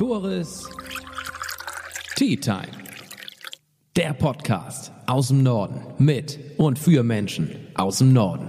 Tores Tea Time. Der Podcast aus dem Norden mit und für Menschen aus dem Norden.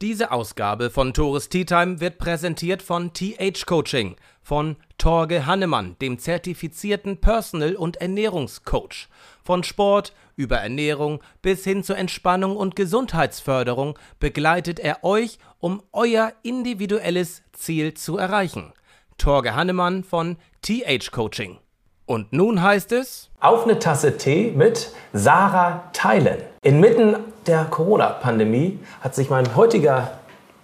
Diese Ausgabe von Tores Tea Time wird präsentiert von TH Coaching von Torge Hannemann, dem zertifizierten Personal- und Ernährungscoach. Von Sport über Ernährung bis hin zur Entspannung und Gesundheitsförderung begleitet er euch, um euer individuelles Ziel zu erreichen. Torge Hannemann von TH Coaching. Und nun heißt es Auf eine Tasse Tee mit Sarah Theilen. Inmitten der Corona-Pandemie hat sich mein heutiger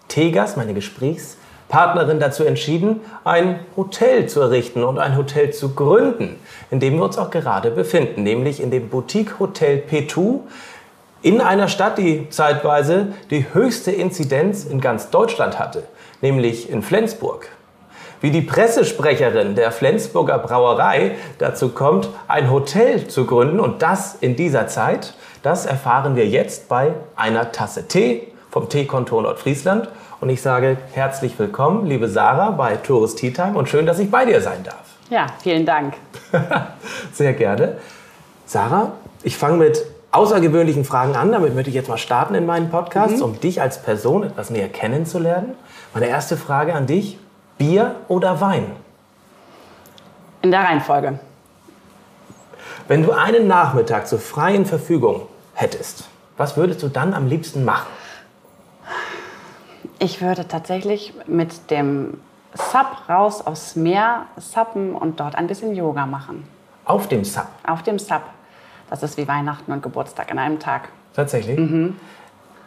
Teegast, meine Gesprächspartnerin, dazu entschieden, ein Hotel zu errichten und ein Hotel zu gründen, in dem wir uns auch gerade befinden, nämlich in dem Boutique Hotel P2 in einer Stadt, die zeitweise die höchste Inzidenz in ganz Deutschland hatte, nämlich in Flensburg. Wie die Pressesprecherin der Flensburger Brauerei dazu kommt, ein Hotel zu gründen und das in dieser Zeit, das erfahren wir jetzt bei einer Tasse Tee vom Teekontor Nordfriesland. Und ich sage herzlich willkommen, liebe Sarah, bei Tourist Tea Time und schön, dass ich bei dir sein darf. Ja, vielen Dank. Sehr gerne. Sarah, ich fange mit außergewöhnlichen Fragen an. Damit möchte ich jetzt mal starten in meinen Podcast, mhm. um dich als Person etwas näher kennenzulernen. Meine erste Frage an dich. Bier oder Wein? In der Reihenfolge. Wenn du einen Nachmittag zur freien Verfügung hättest, was würdest du dann am liebsten machen? Ich würde tatsächlich mit dem Sub raus aufs Meer suppen und dort ein bisschen Yoga machen. Auf dem Sub? Auf dem Sub. Das ist wie Weihnachten und Geburtstag in einem Tag. Tatsächlich? Mhm.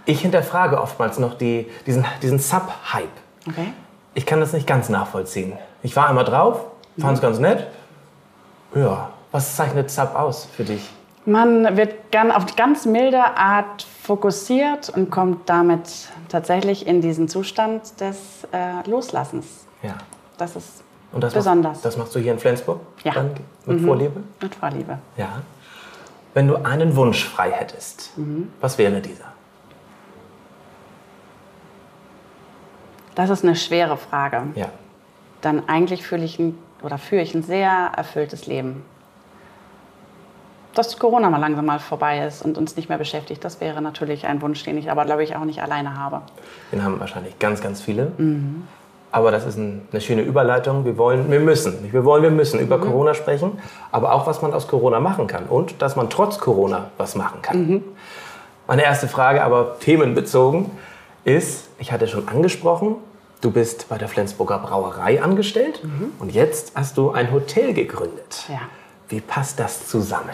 Ich hinterfrage oftmals noch die, diesen, diesen Sub-Hype. Okay ich kann das nicht ganz nachvollziehen. Ich war einmal drauf, fand es ganz nett. Ja, was zeichnet Sub aus für dich? Man wird gern auf ganz milde Art fokussiert und kommt damit tatsächlich in diesen Zustand des äh, Loslassens. Ja. Das ist und das besonders. Machst, das machst du hier in Flensburg? Ja. Dann mit mhm. Vorliebe? Mit Vorliebe. Ja. Wenn du einen Wunsch frei hättest, mhm. was wäre dieser? Das ist eine schwere Frage. Ja. Dann eigentlich fühle ich ein, oder führe ich ein sehr erfülltes Leben. Dass Corona mal langsam mal vorbei ist und uns nicht mehr beschäftigt, das wäre natürlich ein Wunsch, den ich aber, glaube ich, auch nicht alleine habe. Den haben wahrscheinlich ganz, ganz viele. Mhm. Aber das ist ein, eine schöne Überleitung. Wir wollen, wir müssen, wir wollen, wir müssen über mhm. Corona sprechen, aber auch, was man aus Corona machen kann und dass man trotz Corona was machen kann. Mhm. Meine erste Frage, aber themenbezogen ist, ich hatte schon angesprochen, du bist bei der Flensburger Brauerei angestellt mhm. und jetzt hast du ein Hotel gegründet. Ja. Wie passt das zusammen?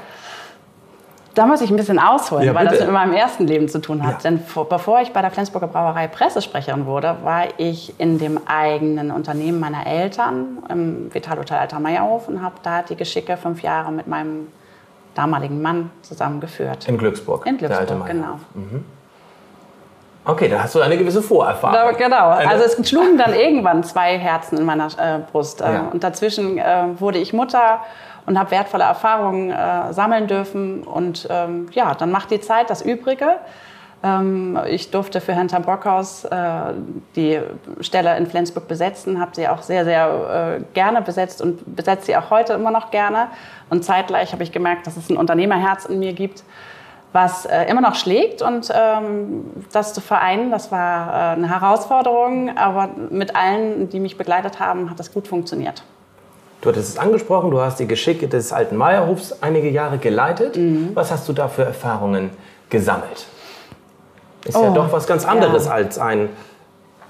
Da muss ich ein bisschen ausholen, ja, weil das mit meinem ersten Leben zu tun hat. Ja. Denn vor, bevor ich bei der Flensburger Brauerei Pressesprecherin wurde, war ich in dem eigenen Unternehmen meiner Eltern im Vitalhotel Alter Meierhof und habe da die Geschicke fünf Jahre mit meinem damaligen Mann zusammengeführt. In Glücksburg. In Glücksburg, genau. Mhm. Okay, da hast du eine gewisse Vorerfahrung. Da, genau. Eine also es schlugen dann irgendwann zwei Herzen in meiner äh, Brust. Äh, ja. Und dazwischen äh, wurde ich Mutter und habe wertvolle Erfahrungen äh, sammeln dürfen. Und ähm, ja, dann macht die Zeit das Übrige. Ähm, ich durfte für Herrn Brockhaus äh, die Stelle in Flensburg besetzen, habe sie auch sehr, sehr äh, gerne besetzt und besetze sie auch heute immer noch gerne. Und zeitgleich habe ich gemerkt, dass es ein Unternehmerherz in mir gibt was äh, immer noch schlägt. Und ähm, das zu vereinen, das war äh, eine Herausforderung, aber mit allen, die mich begleitet haben, hat das gut funktioniert. Du hattest es angesprochen, du hast die Geschicke des alten Meierhofs einige Jahre geleitet. Mhm. Was hast du da für Erfahrungen gesammelt? Ist oh, ja doch was ganz anderes ja. als ein,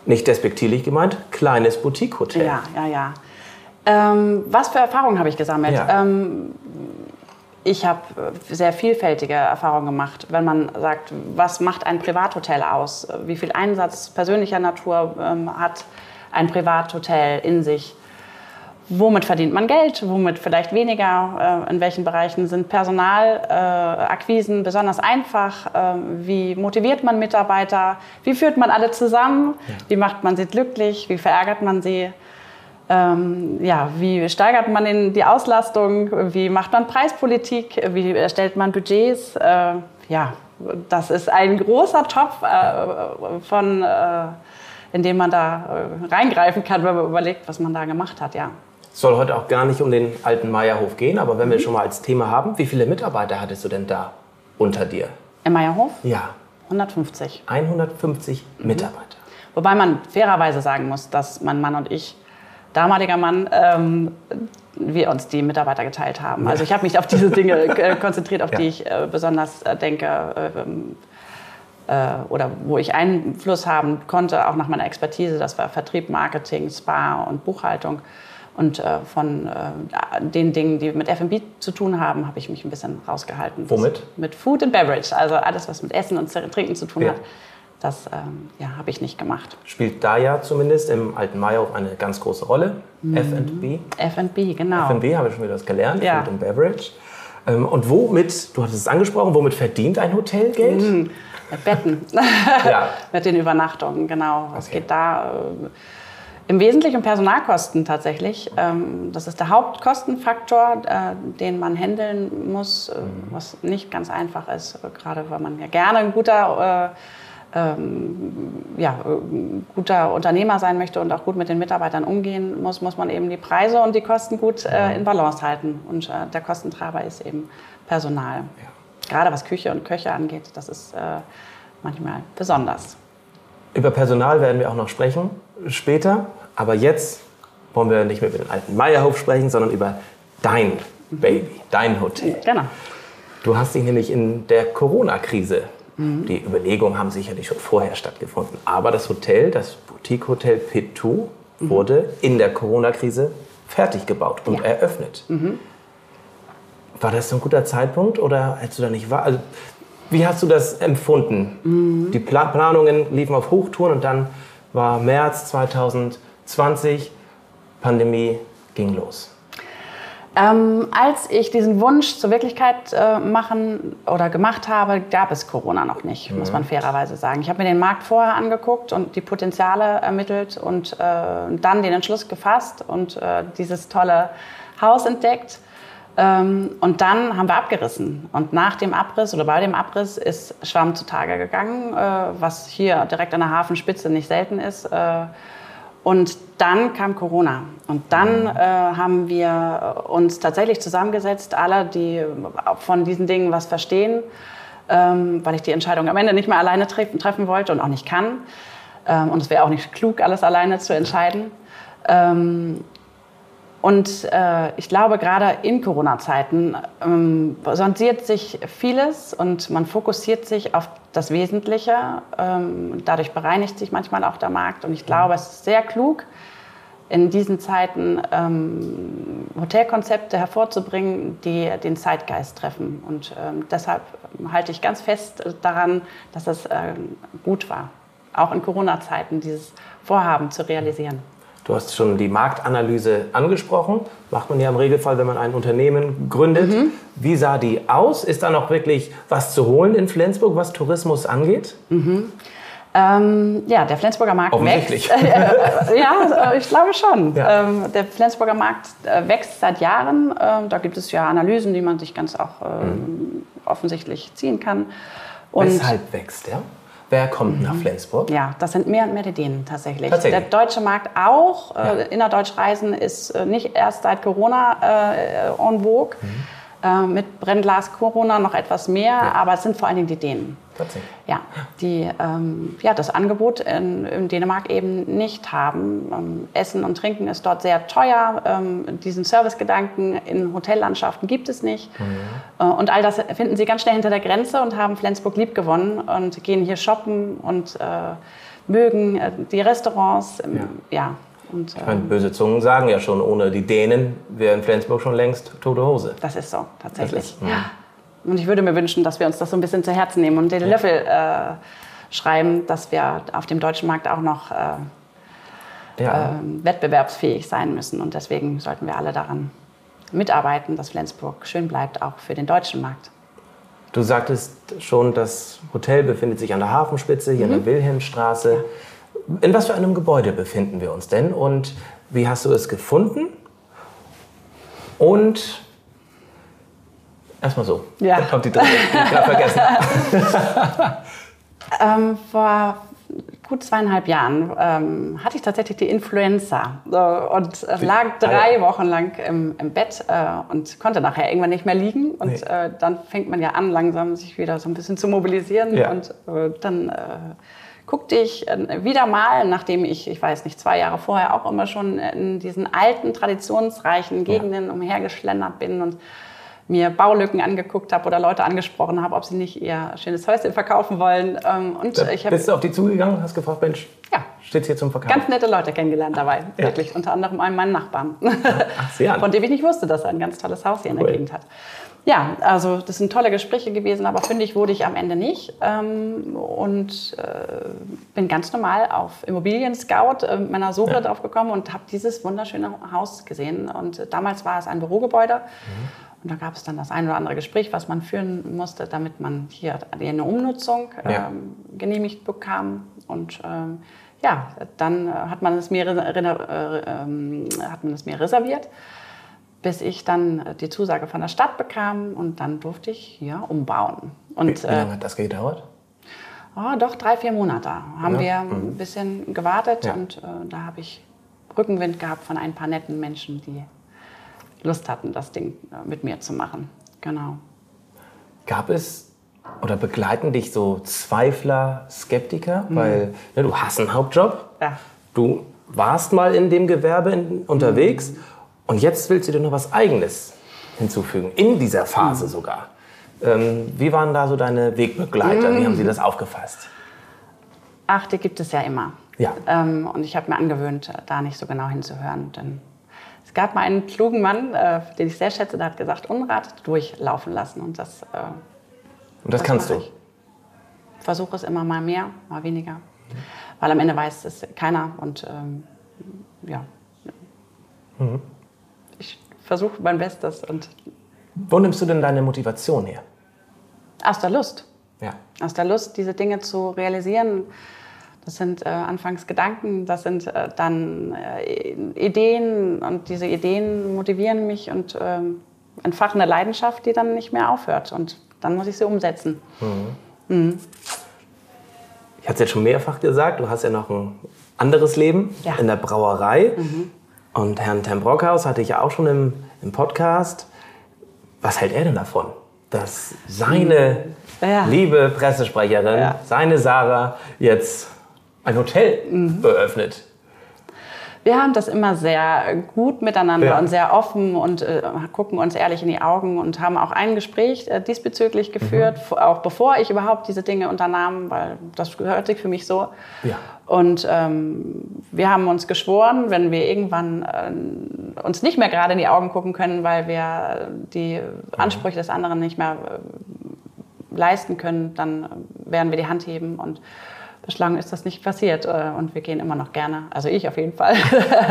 nicht despektierlich gemeint, kleines Boutique-Hotel. Ja, ja, ja. Ähm, was für Erfahrungen habe ich gesammelt? Ja. Ähm, ich habe äh, sehr vielfältige Erfahrungen gemacht. Wenn man sagt, was macht ein Privathotel aus? Wie viel Einsatz persönlicher Natur ähm, hat ein Privathotel in sich? Womit verdient man Geld? Womit vielleicht weniger? Äh, in welchen Bereichen sind Personalakquisen äh, besonders einfach? Äh, wie motiviert man Mitarbeiter? Wie führt man alle zusammen? Ja. Wie macht man sie glücklich? Wie verärgert man sie? Ähm, ja, wie steigert man in die Auslastung, wie macht man Preispolitik, wie erstellt man Budgets. Äh, ja, das ist ein großer Topf, äh, von, äh, in den man da äh, reingreifen kann, wenn man überlegt, was man da gemacht hat. Ja. soll heute auch gar nicht um den alten Meierhof gehen, aber wenn wir schon mal als Thema haben, wie viele Mitarbeiter hattest du denn da unter dir? Im Meierhof? Ja. 150. 150 mhm. Mitarbeiter. Wobei man fairerweise sagen muss, dass mein Mann und ich, damaliger Mann, ähm, wir uns die Mitarbeiter geteilt haben. Also ich habe mich auf diese Dinge äh, konzentriert, auf ja. die ich äh, besonders äh, denke äh, äh, oder wo ich Einfluss haben konnte, auch nach meiner Expertise. Das war Vertrieb, Marketing, Spa und Buchhaltung. Und äh, von den Dingen, die mit F&B zu tun haben, habe ich mich ein bisschen rausgehalten. Womit? Mit Food and Beverage, also alles, was mit Essen und Trinken zu tun ja. hat. Das ähm, ja, habe ich nicht gemacht. Spielt da ja zumindest im alten Mayo eine ganz große Rolle. Mhm. F&B. F&B, genau. F&B, habe ich schon wieder was gelernt. Ja. Food and Beverage. Ähm, und womit, du hattest es angesprochen, womit verdient ein Hotel Geld? Mhm. Mit Betten. ja. Mit den Übernachtungen, genau. Es okay. geht da... Äh, im Wesentlichen um Personalkosten tatsächlich. Ähm, das ist der Hauptkostenfaktor, äh, den man handeln muss, äh, mhm. was nicht ganz einfach ist, gerade weil man ja gerne ein guter, äh, ähm, ja, guter Unternehmer sein möchte und auch gut mit den Mitarbeitern umgehen muss, muss man eben die Preise und die Kosten gut in Balance halten. Und der Kostentreiber ist eben Personal. Ja. Gerade was Küche und Köche angeht, das ist manchmal besonders. Über Personal werden wir auch noch sprechen später. Aber jetzt wollen wir nicht mehr über den alten Meierhof sprechen, sondern über dein Baby, dein Hotel. Genau. Du hast dich nämlich in der Corona-Krise, mhm. die Überlegungen haben sicherlich schon vorher stattgefunden, aber das Hotel, das Boutique-Hotel Petou, mhm. wurde in der Corona-Krise fertig gebaut und ja. eröffnet. Mhm. War das so ein guter Zeitpunkt oder hättest du da nicht war? Also, wie hast du das empfunden? Mhm. Die Planungen liefen auf Hochtouren und dann war März 2020 20, Pandemie ging los. Ähm, als ich diesen Wunsch zur Wirklichkeit äh, machen oder gemacht habe, gab es Corona noch nicht, mhm. muss man fairerweise sagen. Ich habe mir den Markt vorher angeguckt und die Potenziale ermittelt und äh, dann den Entschluss gefasst und äh, dieses tolle Haus entdeckt. Ähm, und dann haben wir abgerissen. Und nach dem Abriss oder bei dem Abriss ist Schwamm zutage gegangen, äh, was hier direkt an der Hafenspitze nicht selten ist. Äh, und dann kam Corona. Und dann äh, haben wir uns tatsächlich zusammengesetzt, alle, die von diesen Dingen was verstehen, ähm, weil ich die Entscheidung am Ende nicht mehr alleine treffen, treffen wollte und auch nicht kann. Ähm, und es wäre auch nicht klug, alles alleine zu entscheiden. Ähm, und äh, ich glaube, gerade in Corona-Zeiten ähm, sondiert sich vieles und man fokussiert sich auf das Wesentliche. Ähm, dadurch bereinigt sich manchmal auch der Markt. Und ich glaube, es ist sehr klug, in diesen Zeiten ähm, Hotelkonzepte hervorzubringen, die den Zeitgeist treffen. Und ähm, deshalb halte ich ganz fest daran, dass es äh, gut war, auch in Corona-Zeiten dieses Vorhaben zu realisieren. Du hast schon die Marktanalyse angesprochen. Macht man ja im Regelfall, wenn man ein Unternehmen gründet. Mhm. Wie sah die aus? Ist da noch wirklich was zu holen in Flensburg, was Tourismus angeht? Mhm. Ähm, ja, der Flensburger Markt Offensichtlich. wächst. ja, ich glaube schon. Ja. Ähm, der Flensburger Markt äh, wächst seit Jahren. Ähm, da gibt es ja Analysen, die man sich ganz auch ähm, mhm. offensichtlich ziehen kann. Und Weshalb wächst der? Wer kommt mhm. nach Flensburg? Ja, das sind mehr und mehr die Dänen tatsächlich. tatsächlich. Der deutsche Markt auch. Ja. Äh, Innerdeutsch Reisen ist äh, nicht erst seit Corona äh, en vogue. Mhm. Äh, mit Brennglas Corona noch etwas mehr, ja. aber es sind vor allen Dingen die Dänen. Tatsächlich. Ja, die ähm, ja, das Angebot in, in, Dänemark eben nicht haben. Ähm, Essen und Trinken ist dort sehr teuer. Ähm, diesen Servicegedanken in Hotellandschaften gibt es nicht. Mhm. Äh, und all das finden sie ganz schnell hinter der Grenze und haben Flensburg lieb gewonnen und gehen hier shoppen und äh, mögen äh, die Restaurants. Ähm, ja. ja. Und, ich meine, böse Zungen sagen ja schon, ohne die Dänen wäre in Flensburg schon längst tote Hose. Das ist so, tatsächlich. Ist, ja. Und ich würde mir wünschen, dass wir uns das so ein bisschen zu Herzen nehmen und den ja. Löffel äh, schreiben, dass wir auf dem deutschen Markt auch noch äh, ja. äh, wettbewerbsfähig sein müssen. Und deswegen sollten wir alle daran mitarbeiten, dass Flensburg schön bleibt, auch für den deutschen Markt. Du sagtest schon, das Hotel befindet sich an der Hafenspitze, hier mhm. in der Wilhelmstraße. In was für einem Gebäude befinden wir uns denn und wie hast du es gefunden? Und erstmal so. Ja. Dann kommt die dritte, die ich gerade vergessen ähm, Vor gut zweieinhalb Jahren ähm, hatte ich tatsächlich die Influenza äh, und äh, lag drei Wochen lang im, im Bett äh, und konnte nachher irgendwann nicht mehr liegen. Und nee. Äh, dann fängt man ja an, langsam sich wieder so ein bisschen zu mobilisieren. Ja. Und äh, dann äh, guckte ich wieder mal, nachdem ich, ich weiß nicht, zwei Jahre vorher auch immer schon in diesen alten, traditionsreichen Gegenden ja. umhergeschlendert bin und mir Baulücken angeguckt habe oder Leute angesprochen habe, ob sie nicht ihr schönes Häuschen verkaufen wollen. Ähm, und da ich bist du auf die zugegangen, hast gefragt, Mensch, ja. steht hier zum Verkauf? Ganz nette Leute kennengelernt dabei, ja. wirklich. Unter anderem einen meinen Nachbarn, Ach, sehr von dem ich nicht wusste, dass er ein ganz tolles Haus hier cool. in der Gegend hat. Ja, also das sind tolle Gespräche gewesen, aber fündig wurde ich am Ende nicht. Ähm, und äh, bin ganz normal auf Immobilien Scout äh, meiner Suche ja. drauf gekommen und habe dieses wunderschöne Haus gesehen. Und damals war es ein Bürogebäude. Mhm. Und da gab es dann das ein oder andere Gespräch, was man führen musste, damit man hier eine Umnutzung ja. ähm, genehmigt bekam. Und ähm, ja, dann hat man, es mir, äh, äh, hat man es mir reserviert, bis ich dann die Zusage von der Stadt bekam und dann durfte ich hier umbauen. Und, wie, wie lange hat das gedauert? Oh, doch drei, vier Monate haben ja. wir ein mhm. bisschen gewartet ja. und äh, da habe ich Rückenwind gehabt von ein paar netten Menschen, die Lust hatten, das Ding äh, mit mir zu machen. Genau. Gab es oder begleiten dich so Zweifler, Skeptiker? Mhm. Weil ne, du hast einen Hauptjob, ja. du warst mal in dem Gewerbe in, unterwegs mhm. Und jetzt willst du dir noch was Eigenes hinzufügen, in dieser Phase mhm. sogar. Ähm, wie waren da so deine Wegbegleiter? Wie haben sie mhm. das aufgefasst? Ach, die gibt es ja immer. Ja. Ähm, und ich habe mir angewöhnt, da nicht so genau hinzuhören, denn es gab mal einen klugen Mann, äh, den ich sehr schätze, der hat gesagt, Unrat durchlaufen lassen. Und das, äh, und das, das kannst du? Versuche es immer mal mehr, mal weniger. Mhm. Weil am Ende weiß es keiner. Und ähm, ja, mhm. Ich versuche mein Bestes. Und Wo nimmst du denn deine Motivation her? Aus der Lust. Ja. Aus der Lust, diese Dinge zu realisieren das sind äh, anfangs Gedanken, das sind äh, dann äh, Ideen und diese Ideen motivieren mich und ähm, entfachen eine Leidenschaft, die dann nicht mehr aufhört. Und dann muss ich sie umsetzen. Mhm. Mhm. Ich hatte es jetzt schon mehrfach gesagt, du hast ja noch ein anderes Leben ja. in der Brauerei. Mhm. Und Herrn Tembrockhaus hatte ich ja auch schon im, im Podcast. Was hält er denn davon? Dass seine ja. liebe Pressesprecherin, ja. seine Sarah, jetzt ein Hotel mhm. eröffnet. Wir haben das immer sehr gut miteinander ja. und sehr offen und äh, gucken uns ehrlich in die Augen und haben auch ein Gespräch äh, diesbezüglich geführt, mhm. auch bevor ich überhaupt diese Dinge unternahm, weil das gehört sich für mich so. Ja. Und ähm, wir haben uns geschworen, wenn wir irgendwann äh, uns nicht mehr gerade in die Augen gucken können, weil wir die Ansprüche des anderen nicht mehr äh, leisten können, dann werden wir die Hand heben und Bislang ist das nicht passiert äh, und wir gehen immer noch gerne, also ich auf jeden Fall,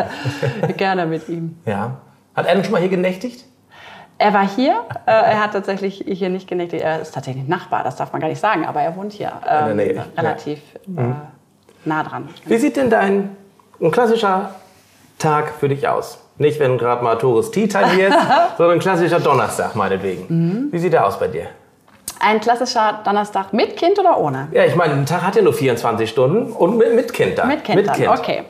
gerne mit ihm. Ja. Hat er denn schon mal hier genächtigt? Er war hier, äh, er hat tatsächlich hier nicht genächtigt, er ist tatsächlich Nachbar, das darf man gar nicht sagen, aber er wohnt hier ähm, relativ ja. äh, mhm. nah dran. Wie sieht denn dein ein klassischer Tag für dich aus? Nicht, wenn gerade mal Tourist Tea ist, sondern ein klassischer Donnerstag meinetwegen. Mhm. Wie sieht der aus bei dir? Ein klassischer Donnerstag mit Kind oder ohne? Ja, ich meine, ein Tag hat ja nur 24 Stunden und mit, mit Kind dann. Mit Kind, mit dann. Kind. okay.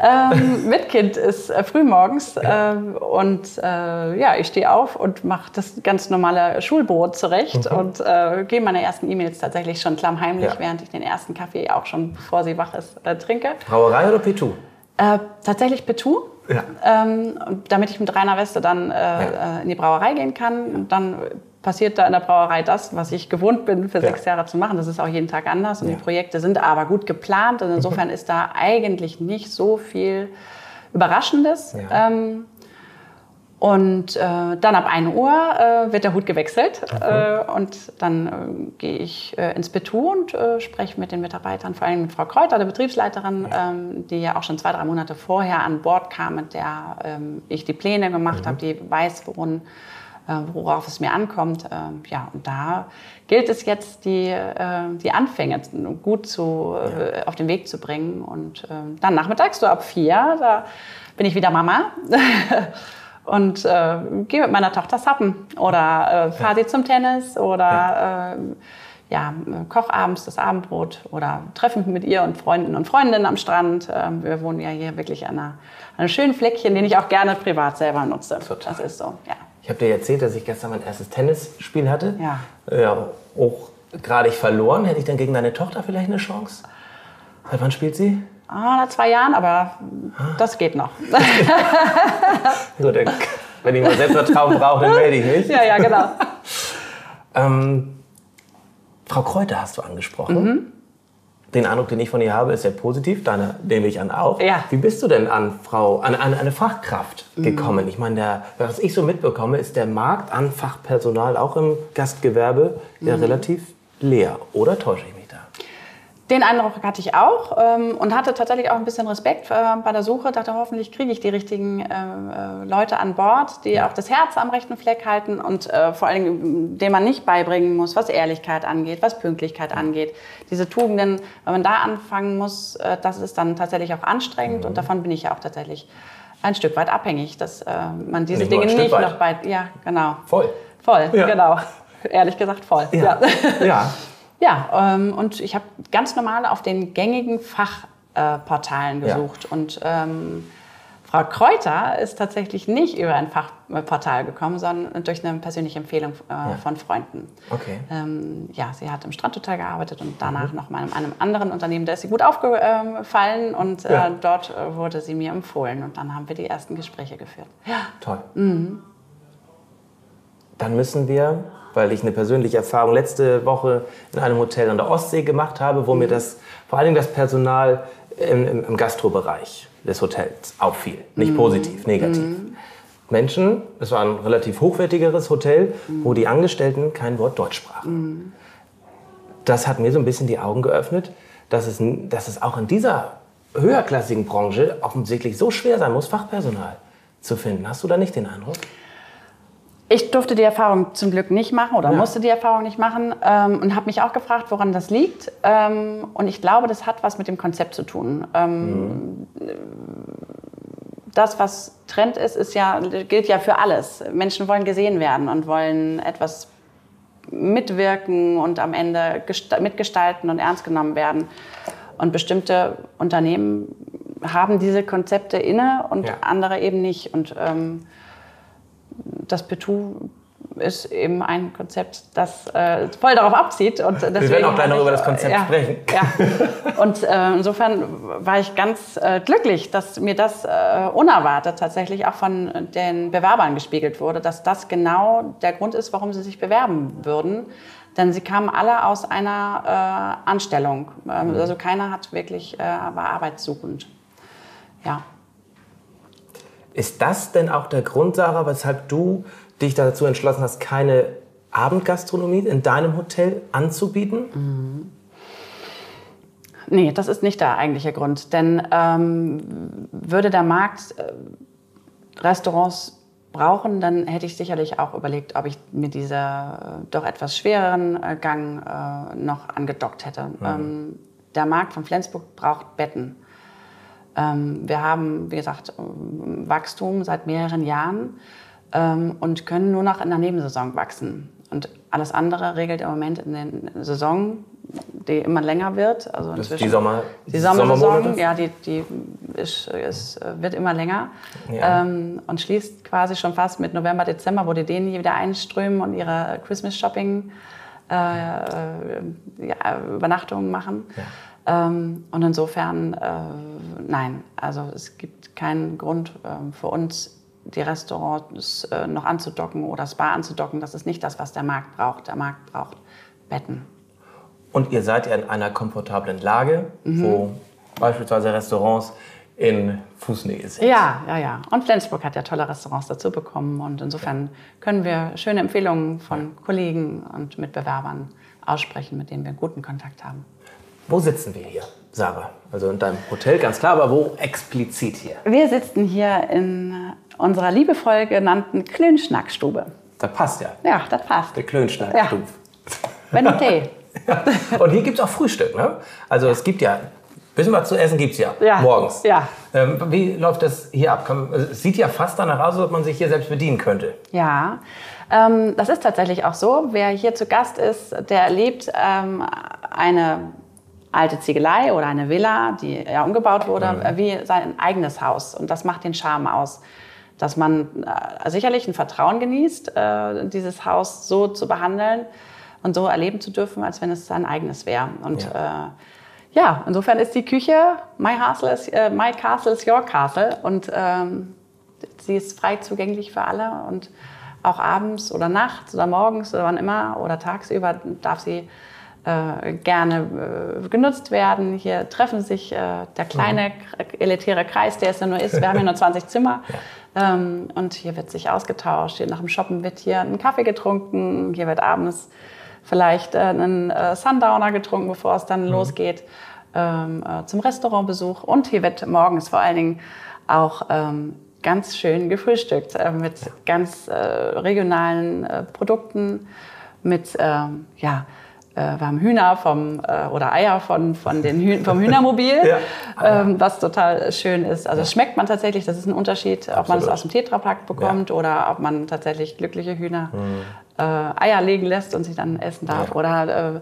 ähm, mit Kind ist äh, frühmorgens äh, und äh, ja, ich stehe auf und mache das ganz normale Schulbrot zurecht mhm. und äh, gehe meine ersten E-Mails tatsächlich schon klammheimlich, ja. während ich den ersten Kaffee auch schon, bevor sie wach ist, äh, trinke. Brauerei oder Petu? Äh, tatsächlich Petu. Ja. Ähm, damit ich mit Rainer Weste dann ja. in die Brauerei gehen kann. Und dann passiert da in der Brauerei das, was ich gewohnt bin, für ja. sechs Jahre zu machen. Das ist auch jeden Tag anders und ja. die Projekte sind aber gut geplant und insofern ist da eigentlich nicht so viel Überraschendes. Ja. Ähm, und äh, dann ab 1 Uhr äh, wird der Hut gewechselt okay. äh, und dann äh, gehe ich äh, ins Betu und äh, spreche mit den Mitarbeitern, vor allem mit Frau Kräuter, der Betriebsleiterin, ja. ähm, die ja auch schon zwei, drei Monate vorher an Bord kam, mit der ähm, ich die Pläne gemacht mhm. habe, die weiß, worin worauf es mir ankommt. Ähm, ja, und da gilt es jetzt, die, äh, die Anfänge gut zu, äh, ja. auf den Weg zu bringen. Und dann nachmittags, so ab vier, da bin ich wieder Mama. und äh, gehe mit meiner Tochter sappen oder äh, fahre ja. sie zum Tennis oder ja. äh, ja, koche abends das Abendbrot oder treffe mich mit ihr und Freunden und Freundinnen am Strand. Ähm, wir wohnen ja hier wirklich an, einer, an einem schönen Fleckchen, den ich auch gerne privat selber nutze. Total. Das ist so, ja. Ich habe dir erzählt, dass ich gestern mein erstes Tennisspiel hatte. Ja. Ja, auch gerade ich verloren. Hätte ich dann gegen deine Tochter vielleicht eine Chance? Seit wann spielt sie? Ah, nach zwei Jahren, aber das geht noch. Gut, wenn ich mal Selbstvertrauen brauche, dann melde ich mich. ja, ja, genau. Ähm, Frau Kräuter hast du angesprochen. Den Eindruck, den ich von ihr habe, ist sehr positiv. Deine nehme ich an auch. Ja. Wie bist du denn an Frau, an, an eine Fachkraft gekommen? Ich meine, der, was ich so mitbekomme, ist der Markt an Fachpersonal auch im Gastgewerbe ja relativ leer. Oder täusche ich? Den Eindruck hatte ich auch ähm, und hatte tatsächlich auch ein bisschen Respekt äh, bei der Suche. Dachte, hoffentlich kriege ich die richtigen äh, äh, Leute an Bord, die auch das Herz am rechten Fleck halten und äh, vor allen Dingen, denen man nicht beibringen muss, was Ehrlichkeit angeht, was Pünktlichkeit angeht. Diese Tugenden, wenn man da anfangen muss, äh, das ist dann tatsächlich auch anstrengend und davon bin ich ja auch tatsächlich ein Stück weit abhängig, dass äh, man diese Nicht Dinge nicht weit. noch bei... Ja, genau. Voll. Voll, Ja. genau. Ehrlich gesagt voll. Ja. ja. Ja, ähm, und ich habe ganz normal auf den gängigen Fachportalen Ja. gesucht. Und ähm, Frau Kräuter ist tatsächlich nicht über ein Fachportal gekommen, sondern durch eine persönliche Empfehlung äh, von Freunden. Okay. Ähm, ja, sie hat im Strandhotel gearbeitet und danach noch mal in einem anderen Unternehmen. Da ist sie gut aufgefallen und äh, Ja. dort äh, wurde sie mir empfohlen. Und dann haben wir die ersten Gespräche geführt. Ja. Toll. Dann müssen wir, weil ich eine persönliche Erfahrung letzte Woche in einem Hotel an der Ostsee gemacht habe, wo mir das, vor allem das Personal im, im, Gastrobereich des Hotels auffiel. Nicht positiv, negativ. Menschen, es war ein relativ hochwertigeres Hotel, wo die Angestellten kein Wort Deutsch sprachen. Das hat mir so ein bisschen die Augen geöffnet, dass es, dass es auch in dieser höherklassigen Branche offensichtlich so schwer sein muss, Fachpersonal zu finden. Hast du da nicht den Eindruck? Ich durfte die Erfahrung zum Glück nicht machen oder Ja. musste die Erfahrung nicht machen ähm, und habe mich auch gefragt, woran das liegt. Ähm, und ich glaube, das hat was mit dem Konzept zu tun. Ähm, Das, was Trend ist, ist ja, gilt ja für alles. Menschen wollen gesehen werden und wollen etwas mitwirken und am Ende gesta- mitgestalten und ernst genommen werden. Und bestimmte Unternehmen haben diese Konzepte inne und Ja. andere eben nicht. Und ähm, das Petou ist eben ein Konzept, das äh, voll darauf abzieht. Und deswegen werden auch gleich noch über das Konzept ja, sprechen. Ja. Und äh, insofern war ich ganz äh, glücklich, dass mir das äh, unerwartet tatsächlich auch von den Bewerbern gespiegelt wurde, dass das genau der Grund ist, warum sie sich bewerben würden. Denn sie kamen alle aus einer äh, Anstellung. Ähm, Mhm. Also keiner hat wirklich, äh, war arbeitssuchend. Ja. Ist das denn auch der Grund, Sarah, weshalb du dich dazu entschlossen hast, keine Abendgastronomie in deinem Hotel anzubieten? Nee, das ist nicht der eigentliche Grund. Denn ähm, würde der Markt äh, Restaurants brauchen, dann hätte ich sicherlich auch überlegt, ob ich mir diese äh, doch etwas schwereren äh, Gang äh, noch angedockt hätte. Ähm, der Markt von Flensburg braucht Betten. Ähm, wir haben, wie gesagt, Wachstum seit mehreren Jahren ähm, und können nur noch in der Nebensaison wachsen. Und alles andere regelt im Moment in den Saison, die immer länger wird. Also inzwischen- die Sommer- die Sommersaison, ja, die, die ist, ist, wird immer länger Ja. ähm, und schließt quasi schon fast mit November, Dezember, wo die denen hier wieder einströmen und ihre Christmas-Shopping äh, äh, ja, Übernachtungen machen. Ähm, und insofern, äh, nein, also es gibt keinen Grund ähm, für uns, die Restaurants äh, noch anzudocken oder Spa anzudocken. Das ist nicht das, was der Markt braucht. Der Markt braucht Betten. Und ihr seid ja in einer komfortablen Lage, Mhm. wo beispielsweise Restaurants in Fußnähe sind. Ja, ja, ja. Und Flensburg hat ja tolle Restaurants dazu bekommen. Und insofern können wir schöne Empfehlungen von Kollegen und Mitbewerbern aussprechen, mit denen wir guten Kontakt haben. Wo sitzen wir hier, Sarah? Also in deinem Hotel, ganz klar, aber wo explizit hier? Wir sitzen hier in unserer liebevoll genannten Klönschnackstube. Das passt ja. Ja, das passt. Der Klönschnack. Ja. Wenn Tee. Und hier gibt es auch Frühstück, ne? Also es gibt ja Bisschen was zu essen gibt es ja, Ja. morgens. Ja. Ähm, wie läuft das hier ab? Also, Es sieht ja fast danach aus, als ob man sich hier selbst bedienen könnte. Ja, ähm, das ist tatsächlich auch so. Wer hier zu Gast ist, der erlebt ähm, eine alte Ziegelei oder eine Villa, die ja umgebaut wurde, äh, wie sein eigenes Haus. Und das macht den Charme aus. Dass man äh, sicherlich ein Vertrauen genießt, äh, dieses Haus so zu behandeln und so erleben zu dürfen, als wenn es sein eigenes wäre. Und ja. Äh, ja, insofern ist die Küche My, Castle is, äh, my Castle is your Castle und ähm, sie ist frei zugänglich für alle und auch abends oder nachts oder morgens oder wann immer oder tagsüber darf sie äh, gerne äh, genutzt werden. Hier treffen sich äh, der kleine k- elitäre Kreis, der es ja nur ist. Wir haben hier nur 20 Zimmer. Ähm, und hier wird sich ausgetauscht. Hier nach dem Shoppen wird hier ein Kaffee getrunken. Hier wird abends vielleicht äh, ein äh, Sundowner getrunken, bevor es dann losgeht ähm, äh, zum Restaurantbesuch. Und hier wird morgens vor allen Dingen auch ähm, ganz schön gefrühstückt mit ganz regionalen Produkten, mit ähm, ja, wir haben Hühner vom, äh, oder Eier von, von den Hüh vom Hühnermobil, Ja. ähm, was total schön ist. Also das schmeckt man tatsächlich, das ist ein Unterschied, ob man es Absolut. aus dem Tetrapack bekommt oder ob man tatsächlich glückliche Hühner äh, Eier legen lässt und sie dann essen darf. Ja. Oder äh,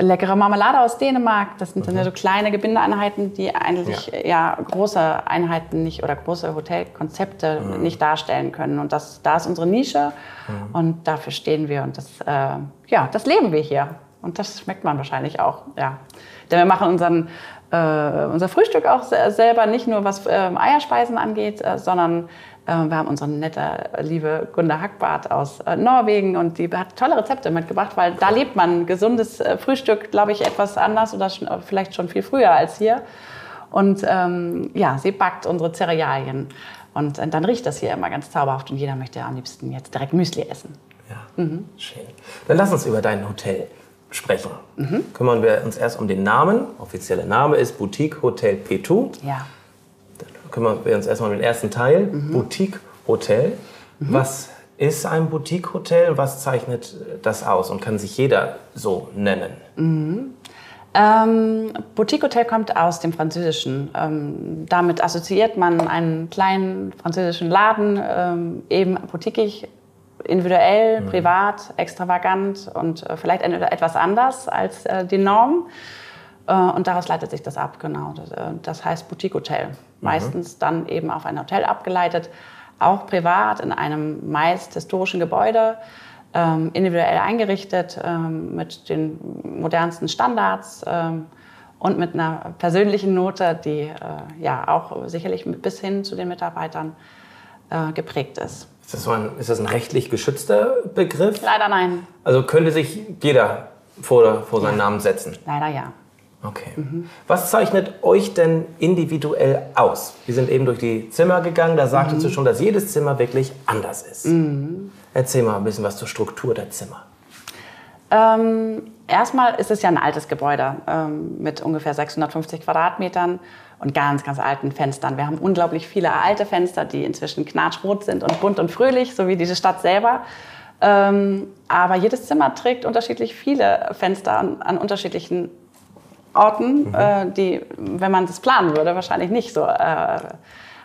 leckere Marmelade aus Dänemark. Das sind dann so kleine Gebindeeinheiten, die eigentlich ja. große Einheiten nicht oder große Hotelkonzepte nicht darstellen können. Und das, da ist unsere Nische und dafür stehen wir und das, äh, ja, das leben wir hier. Und das schmeckt man wahrscheinlich auch. Ja. Denn wir machen unseren, äh, unser Frühstück auch se- selber, nicht nur was ähm, Eierspeisen angeht, äh, sondern äh, wir haben unsere nette, liebe Gunda Hackbart aus äh, Norwegen und die hat tolle Rezepte mitgebracht, weil da lebt man gesundes äh, Frühstück, glaube ich, etwas anders oder schon, äh, vielleicht schon viel früher als hier. Und ähm, ja, sie backt unsere Cerealien. Und äh, dann riecht das hier immer ganz zauberhaft und jeder möchte am liebsten jetzt direkt Müsli essen. Ja, schön. Dann lass uns über dein Hotel sprechen. Mhm. Kümmern wir uns erst um den Namen. Offizieller Name ist Boutique Hotel Petou. Ja. Dann kümmern wir uns erstmal um den ersten Teil. Mhm. Boutique Hotel. Was ist ein Boutique Hotel? Was zeichnet das aus und kann sich jeder so nennen? Ähm, Boutique Hotel kommt aus dem Französischen. Ähm, damit assoziiert man einen kleinen französischen Laden, ähm, eben boutiquig, individuell, privat, extravagant und äh, vielleicht ein, etwas anders als äh, die Norm. Äh, und daraus leitet sich das ab, genau. Das, äh, das heißt Boutique Hotel. Meistens dann eben auf ein Hotel abgeleitet, auch privat in einem meist historischen Gebäude ähm, individuell eingerichtet, ähm, mit den modernsten Standards ähm, und mit einer persönlichen Note, die äh, ja auch sicherlich bis hin zu den Mitarbeitern äh, geprägt ist. Ist das, so ein, ist das ein rechtlich geschützter Begriff? Leider nein, Also könnte sich jeder vor, vor seinen Namen setzen? leider ja. Okay. Was zeichnet euch denn individuell aus? Wir sind eben durch die Zimmer gegangen, da sagtest du schon, dass jedes Zimmer wirklich anders ist. Erzähl mal ein bisschen was zur Struktur der Zimmer. Ähm, erstmal ist es ja ein altes Gebäude ähm, mit ungefähr 650 Quadratmetern und ganz, ganz alten Fenstern. Wir haben unglaublich viele alte Fenster, die inzwischen knatschrot sind und bunt und fröhlich, so wie diese Stadt selber. Ähm, aber jedes Zimmer trägt unterschiedlich viele Fenster an, an unterschiedlichen Orten, äh, die, wenn man das planen würde, wahrscheinlich nicht so äh,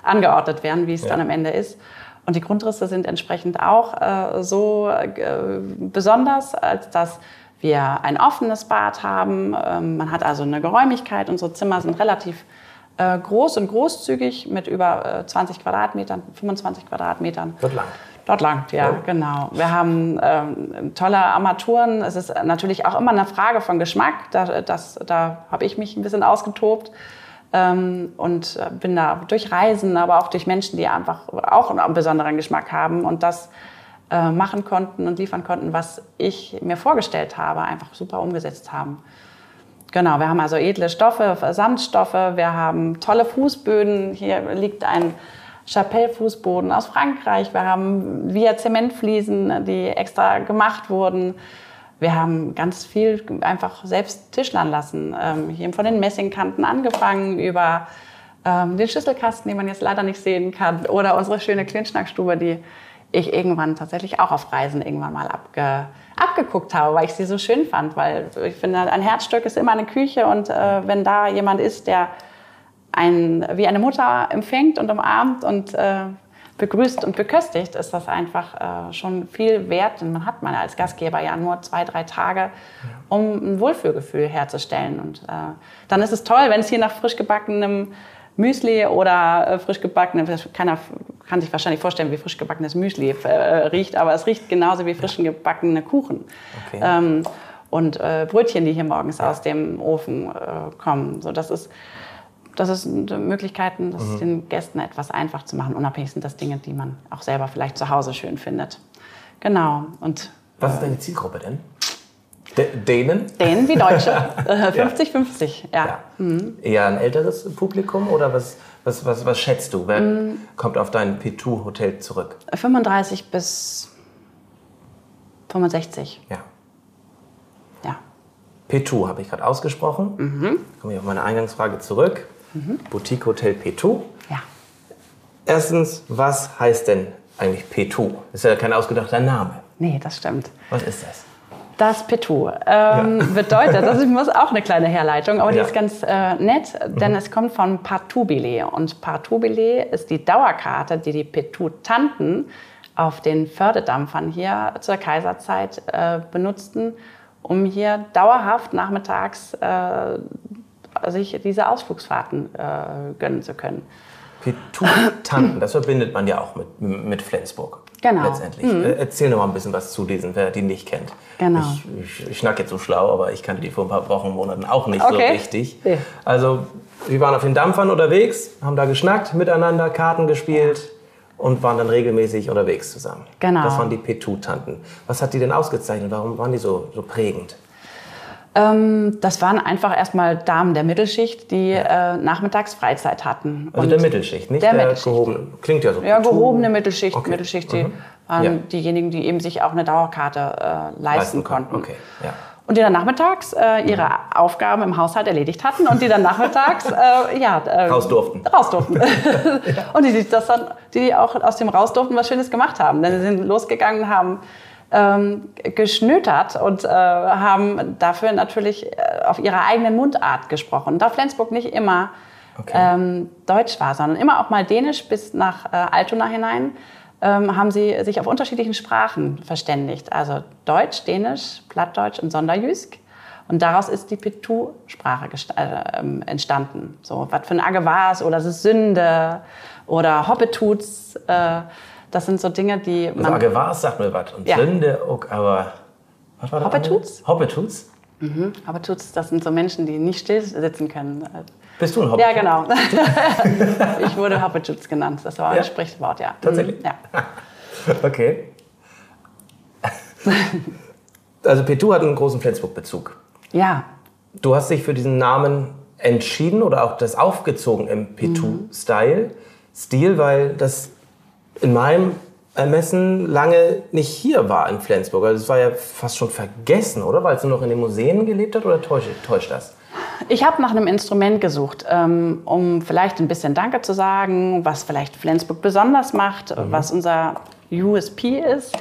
angeordnet wären, wie es Ja. dann am Ende ist. Und die Grundrisse sind entsprechend auch äh, so äh, besonders, als dass wir ein offenes Bad haben. Ähm, man hat also eine Geräumigkeit. Unsere Zimmer sind relativ äh, groß und großzügig mit über äh, 20 Quadratmetern, 25 Quadratmetern. Wird lang. Dort langt, ja, Ja. genau. Wir haben ähm, tolle Armaturen. Es ist natürlich auch immer eine Frage von Geschmack. Da, das, da habe ich mich ein bisschen ausgetobt ähm, und äh, bin da durch Reisen, aber auch durch Menschen, die einfach auch einen besonderen Geschmack haben und das äh, machen konnten und liefern konnten, was ich mir vorgestellt habe, einfach super umgesetzt haben. Genau, wir haben also edle Stoffe, Samtstoffe, wir haben tolle Fußböden. Hier liegt ein Chapelle-Fußboden aus Frankreich. Wir haben via Zementfliesen, die extra gemacht wurden. Wir haben ganz viel einfach selbst tischlern lassen. Ähm, von den Messingkanten angefangen über ähm, den Schlüsselkasten, den man jetzt leider nicht sehen kann, oder unsere schöne Klinschnackstube, die ich irgendwann tatsächlich auch auf Reisen irgendwann mal abge, abgeguckt habe, weil ich sie so schön fand. Weil ich finde, ein Herzstück ist immer eine Küche und äh, wenn da jemand ist, der ein, wie eine Mutter empfängt und umarmt und äh, begrüßt und beköstigt, ist das einfach äh, schon viel wert. Denn man hat man als Gastgeber ja nur zwei, drei Tage, um ein Wohlfühlgefühl herzustellen. Und äh, dann ist es toll, wenn es hier nach frisch gebackenem Müsli oder äh, frisch gebackene, keiner kann sich wahrscheinlich vorstellen, wie frisch gebackenes Müsli äh, riecht, aber es riecht genauso wie frisch gebackene Kuchen. Okay. Ähm, und äh, Brötchen, die hier morgens ja. aus dem Ofen äh, kommen. So, das ist das sind Möglichkeiten, das mhm. den Gästen etwas einfach zu machen. Unabhängig sind das Dinge, die man auch selber vielleicht zu Hause schön findet. Genau. Und, Was ist deine Zielgruppe denn? Dänen? Dänen wie Deutsche. 50-50, ja. ja. Mhm. Eher ein älteres Publikum oder was, was, was, was schätzt du? Wer mhm. kommt auf dein P2-Hotel zurück? 35 bis 65. Ja. Ja. P2 habe ich gerade ausgesprochen. Mhm. Komme ich auf meine Eingangsfrage zurück. Mhm. Boutique Hotel P2. Ja. Erstens, was heißt denn eigentlich P2? Das ist ja kein ausgedachter Name. Nee, das stimmt. Was ist das? Das Petou ähm, ja. bedeutet, das ist auch eine kleine Herleitung, aber die ist ganz äh, nett, denn mhm. es kommt von Partubile. Und Partubile ist die Dauerkarte, die die Petou-Tanten auf den Fördedampfern hier zur Kaiserzeit äh, benutzten, um hier dauerhaft nachmittags äh, sich diese Ausflugsfahrten äh, gönnen zu können. Petou-Tanten, das verbindet man ja auch mit, mit Flensburg. Genau. Letztendlich. Mhm. Äh, erzähl noch mal ein bisschen was zu diesen, wer die nicht kennt. Genau. Ich, ich, ich schnack jetzt so schlau, aber ich kannte die vor ein paar Wochen, Monaten auch nicht okay. so richtig. Ja. Also, wir waren auf den Dampfern unterwegs, haben da geschnackt miteinander, Karten gespielt. Ja. Und waren dann regelmäßig unterwegs zusammen. Genau. Das waren die Petou-Tanten. Was hat die denn ausgezeichnet? Warum waren die so, so prägend? Ähm, das waren einfach erstmal Damen der Mittelschicht, die äh, nachmittags Freizeit hatten. Also Und der Mittelschicht, nicht der, der Mittelschicht. Gehobene, klingt ja so. Ja, gehobene Mittelschicht. Okay. Mittelschicht, die mhm. waren ja. diejenigen, die eben sich auch eine Dauerkarte äh, leisten, leisten konnten. Okay. Ja. Und die dann nachmittags äh, ihre Aufgaben im Haushalt erledigt hatten und die dann nachmittags äh, ja, äh, raus durften. Raus durften. ja. Und die, das dann, die auch aus dem Raus durften was Schönes gemacht haben. Denn sie sind losgegangen, haben ähm, geschnötert und äh, haben dafür natürlich äh, auf ihrer eigenen Mundart gesprochen. Da Flensburg nicht immer okay. ähm, Deutsch war, sondern immer auch mal Dänisch bis nach äh, Altona hinein, ähm, haben sie sich auf unterschiedlichen Sprachen verständigt. Also Deutsch, Dänisch, Plattdeutsch und Sonderjüsk. Und daraus ist die Petu-Sprache äh, ähm, entstanden. So, was für ein Agge war es oder es ist Sünde oder Hoppetuts. Äh, das sind so Dinge, die man... Sage was, sagt mir was. Und ja. Sünde, aber... Was war das? Hoppetuts? Hoppetuts? Mhm. Hoppetuts, das sind so Menschen, die nicht still sitzen können. Bist du ein Hoppetut? Ja, genau. ich wurde Hoppetuts genannt. Das war ein ja? Sprichwort, ja. Tatsächlich? Mhm. Ja. okay. Also Petu hat einen großen Flensburg-Bezug. Ja. Du hast dich für diesen Namen entschieden oder auch das aufgezogen im Petu-Style, mhm. Stil, weil das in meinem Ermessen lange nicht hier war in Flensburg. Also es war ja fast schon vergessen, oder? Weil es nur noch in den Museen gelebt hat oder täuscht, täuscht das? Ich habe nach einem Instrument gesucht, ähm, um vielleicht ein bisschen Danke zu sagen, was vielleicht Flensburg besonders macht, mhm. was unser USP ist.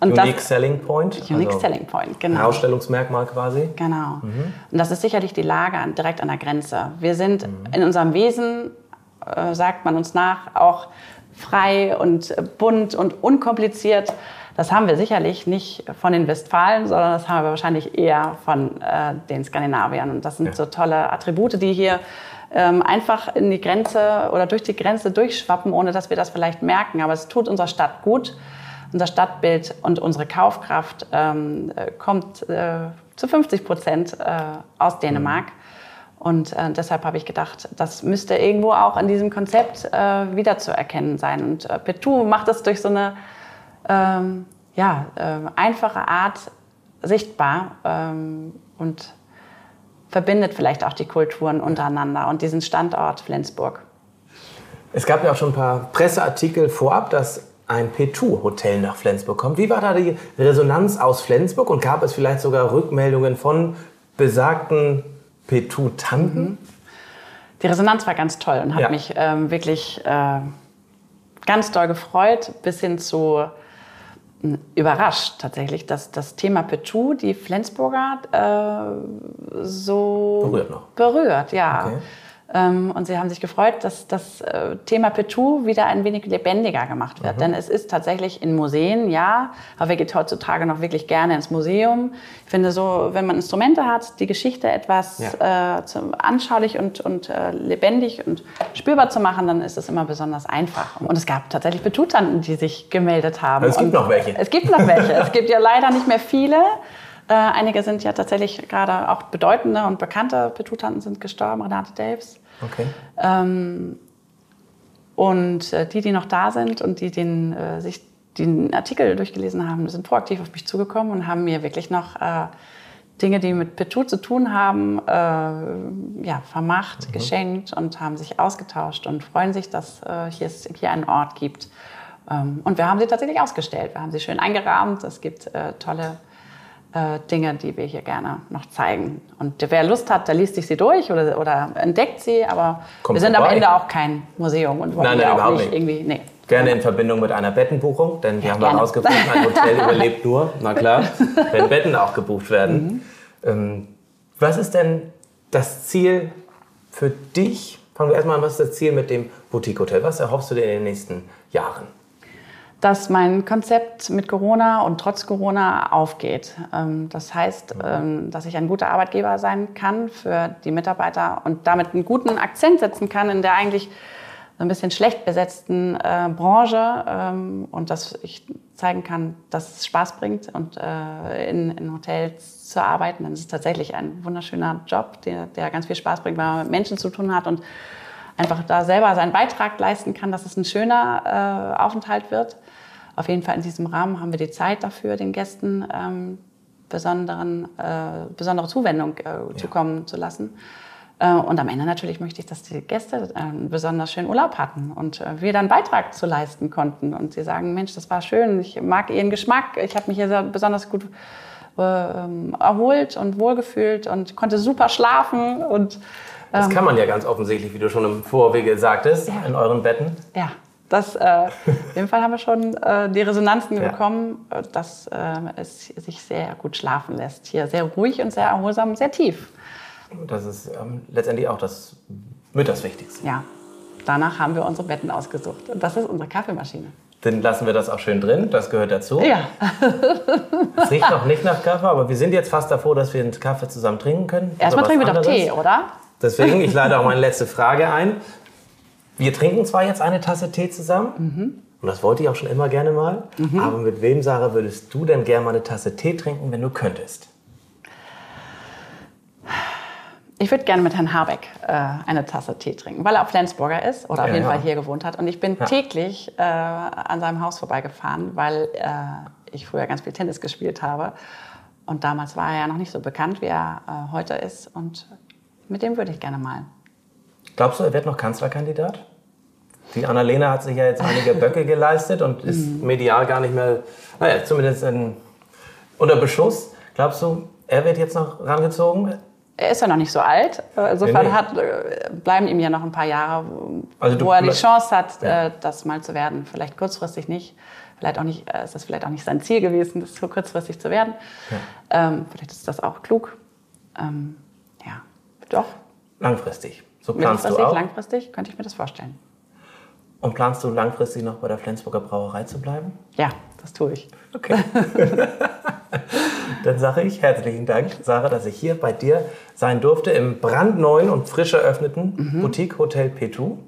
Und Unique das, Selling Point. Unique also Selling Point, genau. Ausstellungsmerkmal quasi. Genau. Mhm. Und das ist sicherlich die Lage direkt an der Grenze. Wir sind mhm. in unserem Wesen, äh, sagt man uns nach, auch frei und bunt und unkompliziert. Das haben wir sicherlich nicht von den Westfalen, sondern das haben wir wahrscheinlich eher von äh, den Skandinaviern. Und das sind ja. so tolle Attribute, die hier ähm, einfach in die Grenze oder durch die Grenze durchschwappen, ohne dass wir das vielleicht merken. Aber es tut unserer Stadt gut. Unser Stadtbild und unsere Kaufkraft ähm, äh, kommt äh, zu 50 Prozent äh, aus Dänemark. Mhm. Und äh, deshalb habe ich gedacht, das müsste irgendwo auch in diesem Konzept äh, wiederzuerkennen sein. Und äh, Petou macht das durch so eine ähm, ja, äh, einfache Art sichtbar ähm, und verbindet vielleicht auch die Kulturen untereinander und diesen Standort Flensburg. Es gab ja auch schon ein paar Presseartikel vorab, dass ein Petou-Hotel nach Flensburg kommt. Wie war da die Resonanz aus Flensburg und gab es vielleicht sogar Rückmeldungen von besagten Petutanten? Die Resonanz war ganz toll und hat ja. mich ähm, wirklich äh, ganz doll gefreut, bis hin zu hm, überrascht tatsächlich, dass das Thema Petu die Flensburger äh, so berührt. Noch. berührt ja. Okay. Ähm, und sie haben sich gefreut, dass das äh, Thema Petou wieder ein wenig lebendiger gemacht wird. Mhm. Denn es ist tatsächlich in Museen, ja, aber wer geht heutzutage noch wirklich gerne ins Museum? Ich finde so, wenn man Instrumente hat, die Geschichte etwas ja. äh, anschaulich und, und äh, lebendig und spürbar zu machen, dann ist es immer besonders einfach. Und es gab tatsächlich Petutanten, die sich gemeldet haben. Es gibt und noch welche. Es gibt noch welche. es gibt ja leider nicht mehr viele. Äh, einige sind ja tatsächlich gerade auch bedeutende und bekannte Petutanten sind gestorben. Renate Daves. Okay. Ähm, und äh, die, die noch da sind und die den, äh, sich den Artikel durchgelesen haben, sind proaktiv auf mich zugekommen und haben mir wirklich noch äh, Dinge, die mit Petut zu tun haben, äh, ja, vermacht, mhm. geschenkt und haben sich ausgetauscht und freuen sich, dass äh, hier es hier einen Ort gibt. Ähm, und wir haben sie tatsächlich ausgestellt. Wir haben sie schön eingerahmt. Es gibt äh, tolle äh, Dinge, die wir hier gerne noch zeigen. Und wer Lust hat, der liest sich sie durch oder, oder entdeckt sie, aber Kommt wir sind vorbei. am Ende auch kein Museum und wollen nein, nein, auch nicht, nicht. irgendwie. Nee. Gerne in Verbindung mit einer Bettenbuchung, denn wir ja, haben herausgefunden, ein Hotel überlebt nur, na klar, wenn Betten auch gebucht werden. Mhm. Ähm, was ist denn das Ziel für dich? Fangen wir erstmal an, was ist das Ziel mit dem Boutique Hotel? Was erhoffst du dir in den nächsten Jahren? Dass mein Konzept mit Corona und trotz Corona aufgeht. Ähm, das heißt, ähm, dass ich ein guter Arbeitgeber sein kann für die Mitarbeiter und damit einen guten Akzent setzen kann in der eigentlich ein bisschen schlecht besetzten äh, Branche ähm, und dass ich zeigen kann, dass es Spaß bringt und äh, in, in Hotels zu arbeiten. Denn es ist tatsächlich ein wunderschöner Job, der, der ganz viel Spaß bringt, weil man mit Menschen zu tun hat und einfach da selber seinen Beitrag leisten kann, dass es ein schöner äh, Aufenthalt wird. Auf jeden Fall in diesem Rahmen haben wir die Zeit dafür, den Gästen ähm, besonderen, äh, besondere Zuwendung äh, ja. zukommen zu lassen. Äh, und am Ende natürlich möchte ich, dass die Gäste äh, einen besonders schönen Urlaub hatten und äh, wir dann Beitrag zu leisten konnten. Und sie sagen, Mensch, das war schön, ich mag Ihren Geschmack, ich habe mich hier besonders gut ähm, erholt und wohlgefühlt und konnte super schlafen und das ähm, kann man ja ganz offensichtlich, wie du schon im Vorwege sagtest, ja. in euren Betten. Ja, das, äh, in dem Fall haben wir schon äh, die Resonanzen ja. bekommen, äh, dass äh, es sich sehr gut schlafen lässt. Hier sehr ruhig und sehr erholsam, sehr tief. Das ist ähm, letztendlich auch das mit das Wichtigste. Ja, danach haben wir unsere Betten ausgesucht. Und das ist unsere Kaffeemaschine. Dann lassen wir das auch schön drin, das gehört dazu. Ja. es riecht noch nicht nach Kaffee, aber wir sind jetzt fast davor, dass wir einen Kaffee zusammen trinken können. Erstmal trinken wir doch Tee, oder? Deswegen, ich leite auch meine letzte Frage ein. Wir trinken zwar jetzt eine Tasse Tee zusammen, mhm. und das wollte ich auch schon immer gerne mal, mhm. aber mit wem, Sarah, würdest du denn gerne mal eine Tasse Tee trinken, wenn du könntest? Ich würde gerne mit Herrn Habeck äh, eine Tasse Tee trinken, weil er auch Flensburger ist oder auf ja, jeden ja. Fall hier gewohnt hat. Und ich bin ja. täglich äh, an seinem Haus vorbeigefahren, weil äh, ich früher ganz viel Tennis gespielt habe. Und damals war er ja noch nicht so bekannt, wie er äh, heute ist. Und mit dem würde ich gerne mal. Glaubst du, er wird noch Kanzlerkandidat? Die Annalena hat sich ja jetzt einige Böcke geleistet und ist mhm. medial gar nicht mehr, naja, zumindest in, unter Beschuss. Glaubst du, er wird jetzt noch rangezogen? Er ist ja noch nicht so alt. Insofern nee, nee. Hat, äh, bleiben ihm ja noch ein paar Jahre, also wo er die Chance hat, ja. Äh, das mal zu werden. Vielleicht kurzfristig nicht. Vielleicht auch nicht, äh, ist das vielleicht auch nicht sein Ziel gewesen, das so kurzfristig zu werden. Ja. Ähm, vielleicht ist das auch klug. Ähm, doch. Langfristig. So planst du auch? Langfristig könnte ich mir das vorstellen. Und planst du langfristig noch bei der Flensburger Brauerei zu bleiben? Ja, das tue ich. Okay. Dann sage ich herzlichen Dank, Sarah, dass ich hier bei dir sein durfte im brandneuen und frisch eröffneten mhm. Boutique Hotel Petu.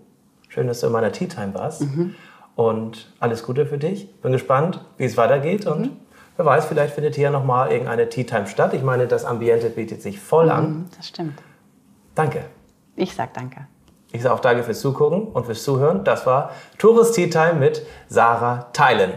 Schön, dass du in meiner Tea Time warst. Mhm. Und alles Gute für dich. Bin gespannt, wie es weitergeht. Mhm. Und wer weiß, vielleicht findet hier nochmal irgendeine Tea Time statt. Ich meine, das Ambiente bietet sich voll an. Mhm, das stimmt. Danke. Ich sag danke. Ich sage auch danke fürs Zugucken und fürs Zuhören. Das war Tourist Tea Time mit Sarah Theilen.